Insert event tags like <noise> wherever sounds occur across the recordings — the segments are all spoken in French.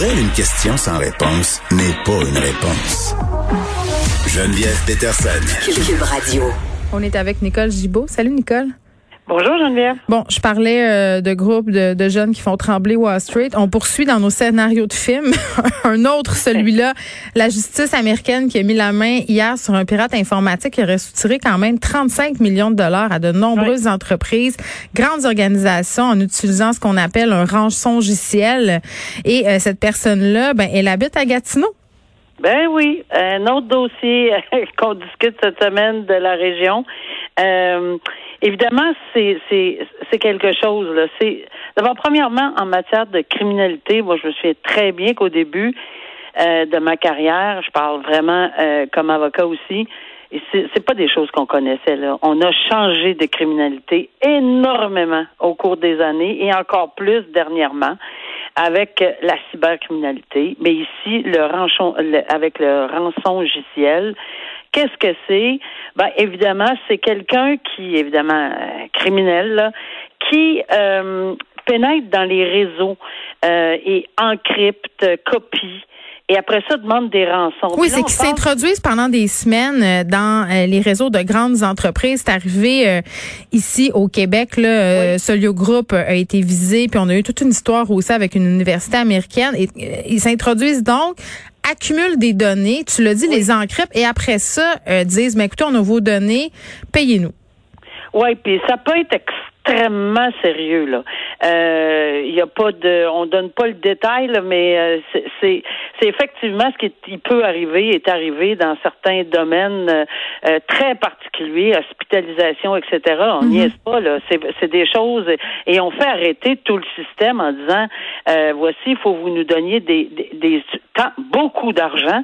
Pour elle, une question sans réponse n'est pas une réponse. Geneviève Peterson. Cube Radio. On est avec Nicole Gibault. Salut Nicole. Bonjour Geneviève. Bon, je parlais euh, de groupes de, de, jeunes qui font trembler Wall Street. On poursuit dans nos scénarios de films. <laughs> un autre, celui-là, la justice américaine qui a mis la main hier sur un pirate informatique qui aurait soutiré quand même 35 millions de dollars à de nombreuses entreprises, grandes organisations en utilisant ce qu'on appelle un rançongiciel. Et euh, cette personne-là, ben, elle habite à Gatineau. Ben oui, un autre dossier <laughs> qu'on discute cette semaine de la région. Euh, évidemment, c'est quelque chose. Là. C'est d'abord premièrement en matière de criminalité. Moi, je me souviens très bien qu'au début euh, de ma carrière, je parle vraiment euh, comme avocat aussi. Et c'est pas des choses qu'on connaissait là. On a changé de criminalité énormément au cours des années et encore plus dernièrement avec la cybercriminalité. Mais ici, le rançon, avec le rançon logiciel, Qu'est-ce que c'est? Ben, évidemment, c'est quelqu'un qui, évidemment, euh, criminel, là, qui euh, pénètre dans les réseaux euh, et encrypte, copie et après ça demande des rançons. Oui, c'est qu'ils s'introduisent pendant des semaines euh, dans les réseaux de grandes entreprises. C'est arrivé ici au Québec, là, Solio Group a été visé, puis on a eu toute une histoire aussi avec une université américaine. Et, ils s'introduisent donc accumulent des données, tu l'as dit, les encryptent et après ça euh, disent, mais écoutez, on a vos données, payez-nous. Oui, puis ça peut être extrêmement sérieux là. Il euh, y a pas de, on donne pas le détail là, mais euh, c'est c'est effectivement ce qui peut arriver est arrivé dans certains domaines euh, très particuliers, hospitalisation, etc. On n'y mhm. est pas là. C'est des choses et on fait arrêter tout le système en disant voici, il faut vous nous donniez des, des, des beaucoup d'argent.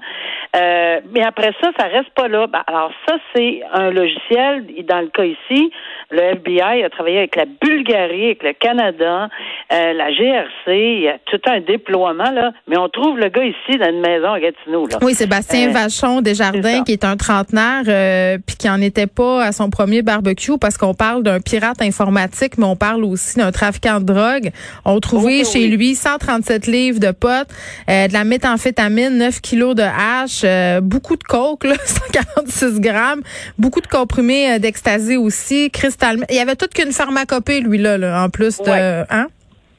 mais après ça, ça reste pas là. Ben, alors ça, c'est un logiciel. Dans le cas ici, le FBI a travaillé avec la Bulgarie, avec le Canada, euh, la GRC, il y a tout un déploiement, là. Mais on trouve le gars ici dans une maison à Gatineau, là. Oui, Sébastien euh, Vachon Desjardins, qui est un trentenaire, euh, puis qui en était pas à son premier barbecue parce qu'on parle d'un pirate informatique, mais on parle aussi d'un trafiquant de drogue. On trouvait chez lui 137 livres de potes, de la méthamphétamine, 9 kilos de hache, beaucoup de coke, là, <laughs> 146 grammes, beaucoup de comprimés d'ecstasy aussi, cristal. Il y avait toute qu'une pharmacopée, lui, là, en plus de. Hein?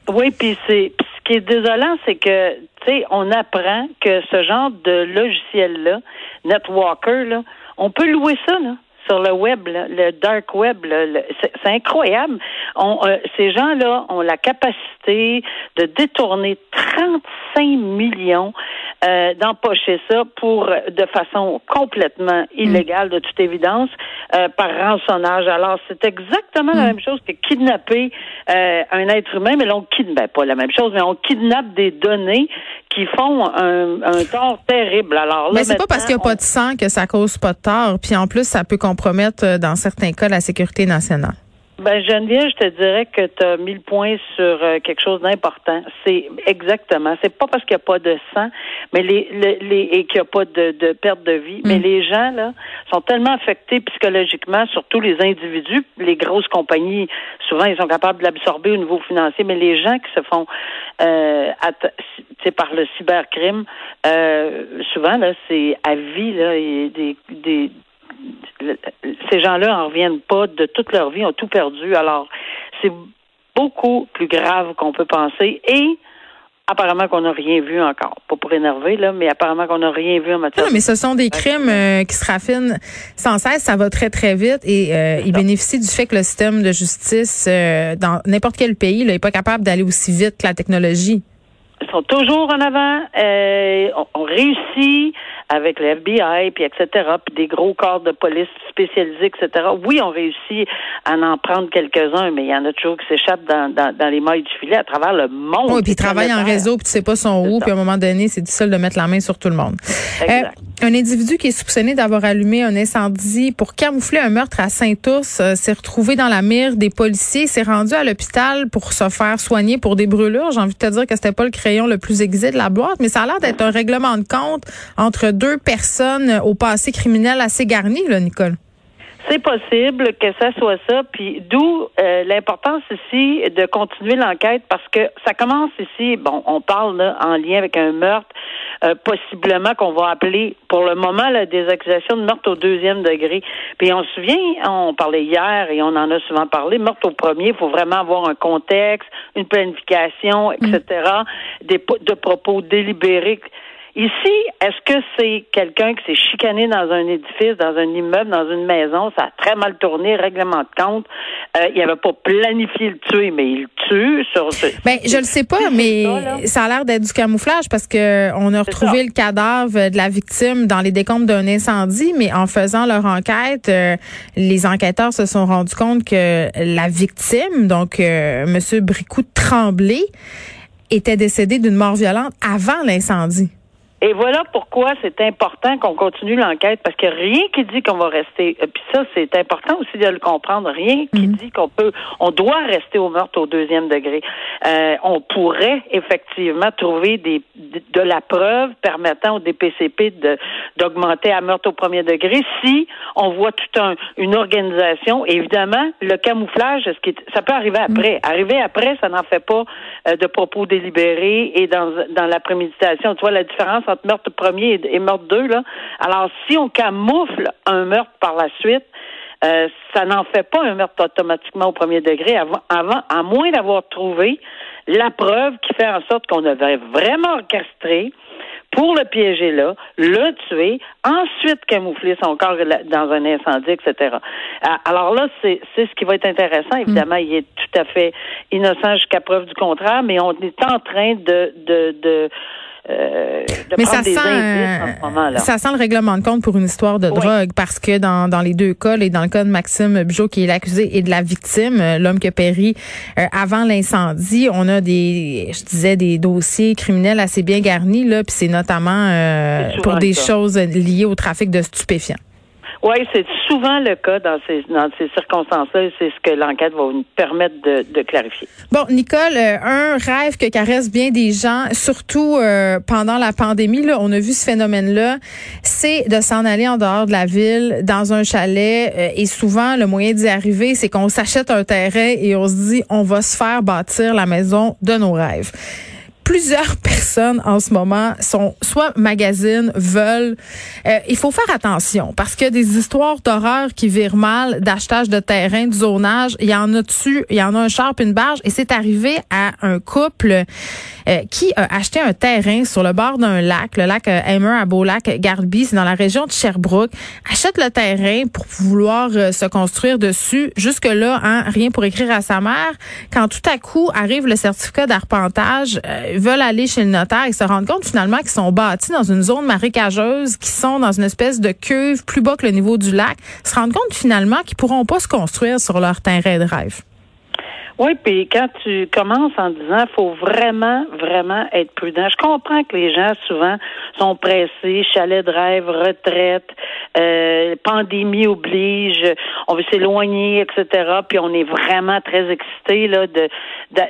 Oui, puis c'est ce qui est désolant, c'est que tu sais, on apprend que ce genre de logiciel-là, Netwalker, là, on peut louer ça, là sur le web, le dark web. C'est incroyable. On, euh, ces gens-là ont la capacité de détourner 35 millions, euh, d'empocher ça pour de façon complètement illégale, de toute évidence, euh, par rançonnage. Alors, c'est exactement la mm. même chose que kidnapper euh, un être humain, mais l'on kidnappe ben, pas la même chose, mais on kidnappe des données qui font un, un tort terrible. Alors mais c'est pas parce qu'il n'y a pas de sang que ça cause pas de tort. Puis en plus, ça peut compromettre, euh, dans certains cas, la sécurité nationale. Ben Geneviève, je te dirais que tu as mis le point sur euh, quelque chose d'important. C'est exactement. C'est pas parce qu'il n'y a pas de sang, mais les, les, et qu'il n'y a pas de, de, perte de vie, mais mm. les gens là sont tellement affectés psychologiquement, surtout les individus, les grosses compagnies. Souvent, ils sont capables de l'absorber au niveau financier, mais les gens qui se font euh, par le cybercrime, euh, souvent là, c'est à vie là, et des, des ces gens-là en reviennent pas de toute leur vie, ont tout perdu. Alors, c'est beaucoup plus grave qu'on peut penser et apparemment qu'on n'a rien vu encore. Pas pour énerver, là, mais apparemment qu'on n'a rien vu en matière. Non, mais ce sont des crimes euh, qui se raffinent sans cesse. Ça va très, très vite et euh, ils bénéficient du fait que le système de justice euh, dans n'importe quel pays n'est pas capable d'aller aussi vite que la technologie sont toujours en avant. Euh, on, réussit avec le FBI, puis etc., puis des gros corps de police spécialisés, etc. Oui, on réussit à en prendre quelques-uns, mais il y en a toujours qui s'échappent dans, dans, les mailles du filet à travers le monde. Oui, puis ils travaillent en réseau, puis tu sais pas son où, puis à un moment donné, c'est difficile de mettre la main sur tout le monde. Exact. Euh, un individu qui est soupçonné d'avoir allumé un incendie pour camoufler un meurtre à Saint-Ours euh, s'est retrouvé dans la mire des policiers, s'est rendu à l'hôpital pour se faire soigner pour des brûlures. J'ai envie de te dire que c'était pas le crayon le plus aiguisé de la boîte, mais ça a l'air d'être un règlement de compte entre deux personnes au passé criminel assez garni, là, Nicole. C'est possible que ça soit ça, puis d'où euh, l'importance ici de continuer l'enquête parce que ça commence ici. Bon, on parle là, en lien avec un meurtre, euh, possiblement qu'on va appeler pour le moment là, des accusations de meurtre au deuxième degré. Puis on se souvient, on parlait hier et on en a souvent parlé, meurtre au premier, il faut vraiment avoir un contexte, une planification, etc., des, de propos délibérés. Ici, est-ce que c'est quelqu'un qui s'est chicané dans un édifice, dans un immeuble, dans une maison, ça a très mal tourné, règlement de compte, euh, il n'avait pas planifié le tuer, mais il tue sur ce... Ben, je le sais pas, mais ça, a l'air d'être du camouflage parce que on a retrouvé le cadavre de la victime dans les décombres d'un incendie, mais en faisant leur enquête, euh, les enquêteurs se sont rendus compte que la victime, donc euh, Monsieur Bricou Tremblay, était décédé d'une mort violente avant l'incendie. Et voilà pourquoi c'est important qu'on continue l'enquête, parce que rien qui dit qu'on va rester. Euh, puis ça, c'est important aussi de le comprendre. Rien qui mhm. dit qu'on peut, on doit rester au meurtre au deuxième degré. Euh, on pourrait effectivement trouver des de, la preuve permettant au DPCP de d'augmenter à meurtre au premier degré si on voit tout un une organisation. évidemment, le camouflage, ce qui ça peut arriver mhm. après. Arriver après, ça n'en fait pas euh, de propos délibérés et dans dans la préméditation. Tu vois la différence entre meurtre premier et, meurtre deux, là. Alors, si on camoufle un meurtre par la suite, euh, ça n'en fait pas un meurtre automatiquement au premier degré avant, avant à moins d'avoir trouvé la preuve qui fait en sorte qu'on avait vraiment orchestré pour le piéger là, le tuer, ensuite camoufler son corps dans un incendie, etc. Alors là, c'est ce qui va être intéressant. Évidemment, il est tout à fait innocent jusqu'à preuve du contraire, mais on est en train de, de, de euh, Mais ça sent, ça sent le règlement de compte pour une histoire de drogue parce que dans, dans les deux cas, et dans le cas de Maxime Bugeaud qui est l'accusé et de la victime, euh, l'homme qui a péri euh, avant l'incendie, on a des, je disais, des dossiers criminels assez bien garnis là, puis c'est notamment pour des choses liées au trafic de stupéfiants. Oui, c'est souvent le cas dans ces, dans ces circonstances-là. C'est ce que l'enquête va nous permettre de, de clarifier. Bon, Nicole, euh, un rêve que caresse bien des gens, surtout euh, pendant la pandémie, là, on a vu ce phénomène-là, c'est de s'en aller en dehors de la ville, dans un chalet. Euh, et souvent, le moyen d'y arriver, c'est qu'on s'achète un terrain et on se dit, on va se faire bâtir la maison de nos rêves plusieurs <laughs> personnes en ce moment sont soit magazines, veulent. Euh, il faut faire attention parce que des histoires d'horreur qui virent mal, d'achetage de terrain, de zonage, il y en a dessus, il y en a un charpe, une barge, et c'est arrivé à un couple euh, qui a acheté un terrain sur le bord d'un lac, le lac Hammer euh, à Beaulac-Garby, c'est dans la région de Sherbrooke, achète le terrain pour vouloir se construire dessus. Jusque-là, hein, rien pour écrire à sa mère. Quand tout à coup arrive le certificat d'arpentage, veulent aller chez le notaire et se rendent compte finalement qu'ils sont bâtis dans une zone marécageuse, qui sont dans une espèce de cuve plus bas que le niveau du lac, se rendent compte finalement qu'ils pourront pas se construire sur leur terrain de rêve. Oui, puis quand tu commences en disant faut vraiment, vraiment être prudent. Je comprends que les gens souvent sont pressés, chalet de rêve, retraite, euh, pandémie oblige, on veut s'éloigner, etc. Puis on est vraiment très excité là de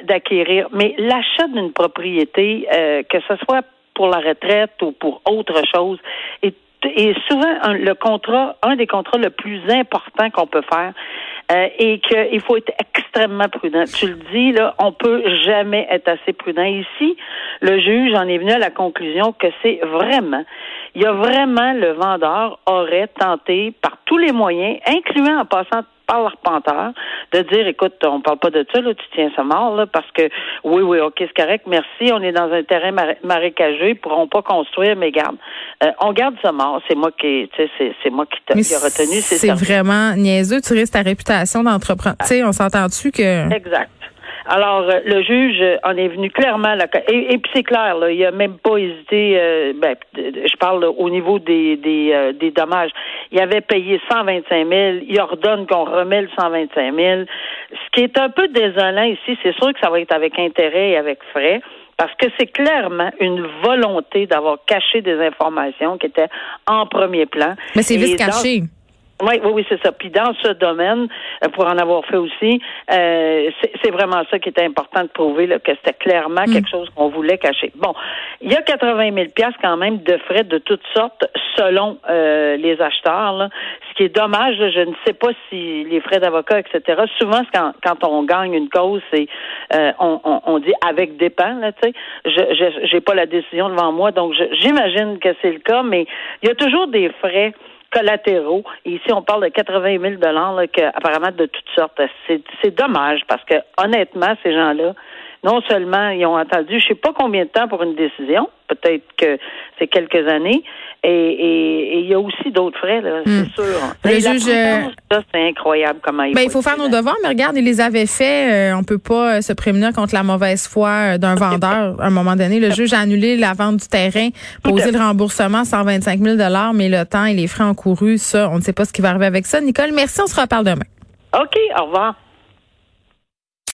d'acquérir. Mais l'achat d'une propriété, euh, que ce soit pour la retraite ou pour autre chose, est souvent le contrat, un des contrats le plus important qu'on peut faire, euh, et qu'il faut être extrêmement prudent. Tu le dis, là, on peut jamais être assez prudent. Ici, le juge en est venu à la conclusion que c'est vraiment, il y a vraiment le vendeur aurait tenté par tous les moyens, incluant en passant par l'arpenteur, de dire, écoute, on parle pas de ça, là, tu tiens ça mort, là, parce que, oui, oui, ok, c'est correct, merci, on est dans un terrain marécageux, ils pourront pas construire, mais garde, euh, on garde ça mort, c'est moi qui, c'est moi qui, a retenu, c'est vraiment niaiseux, tu risques ta réputation d'entrepreneur, tu sais, on s'entend-tu que... Exact. Alors, euh, le juge en est venu clairement, là, et, et puis c'est clair, là, il a même pas hésité, euh, ben, je parle au niveau des, des, euh, des dommages. Il avait payé 125 000, il ordonne qu'on remet le 125 000. Ce qui est un peu désolant ici, c'est sûr que ça va être avec intérêt et avec frais, parce que c'est clairement une volonté d'avoir caché des informations qui étaient en premier plan. Mais c'est vite caché. Oui, oui, oui, c'est ça. Puis dans ce domaine, euh, pour en avoir fait aussi, euh, c'est vraiment ça qui était important de prouver là, que c'était clairement mm. quelque chose qu'on voulait cacher. Bon, il y a 80 000 piastres quand même de frais de toutes sortes selon euh, les acheteurs. Là. Ce qui est dommage, je ne sais pas si les frais d'avocat, etc. Souvent, quand, quand on gagne une cause, c'est on, on, on, dit avec dépend. Là, tu sais, je j'ai pas la décision devant moi, donc j'imagine que c'est le cas, mais il y a toujours des frais collatéraux. Ici, on parle de 80 000 dollars, apparemment de toutes sortes. C'est dommage parce que honnêtement, ces gens-là, non seulement ils ont attendu, je sais pas combien de temps pour une décision, peut-être que c'est quelques années, et, il y a aussi d'autres frais, c'est hmm. sûr. Le juge, euh, c'est incroyable comment il. Ben, il faut faire nos devoirs, mais regarde, il les avait fait. On euh, on peut pas euh, se prémunir contre la mauvaise foi d'un <laughs> vendeur. À un moment donné, le juge a annulé la vente du terrain, posé le remboursement 125 000 mais le temps et les frais encourus, ça, on ne sait pas ce qui va arriver avec ça. Nicole, merci. On se reparle demain. OK. Au revoir.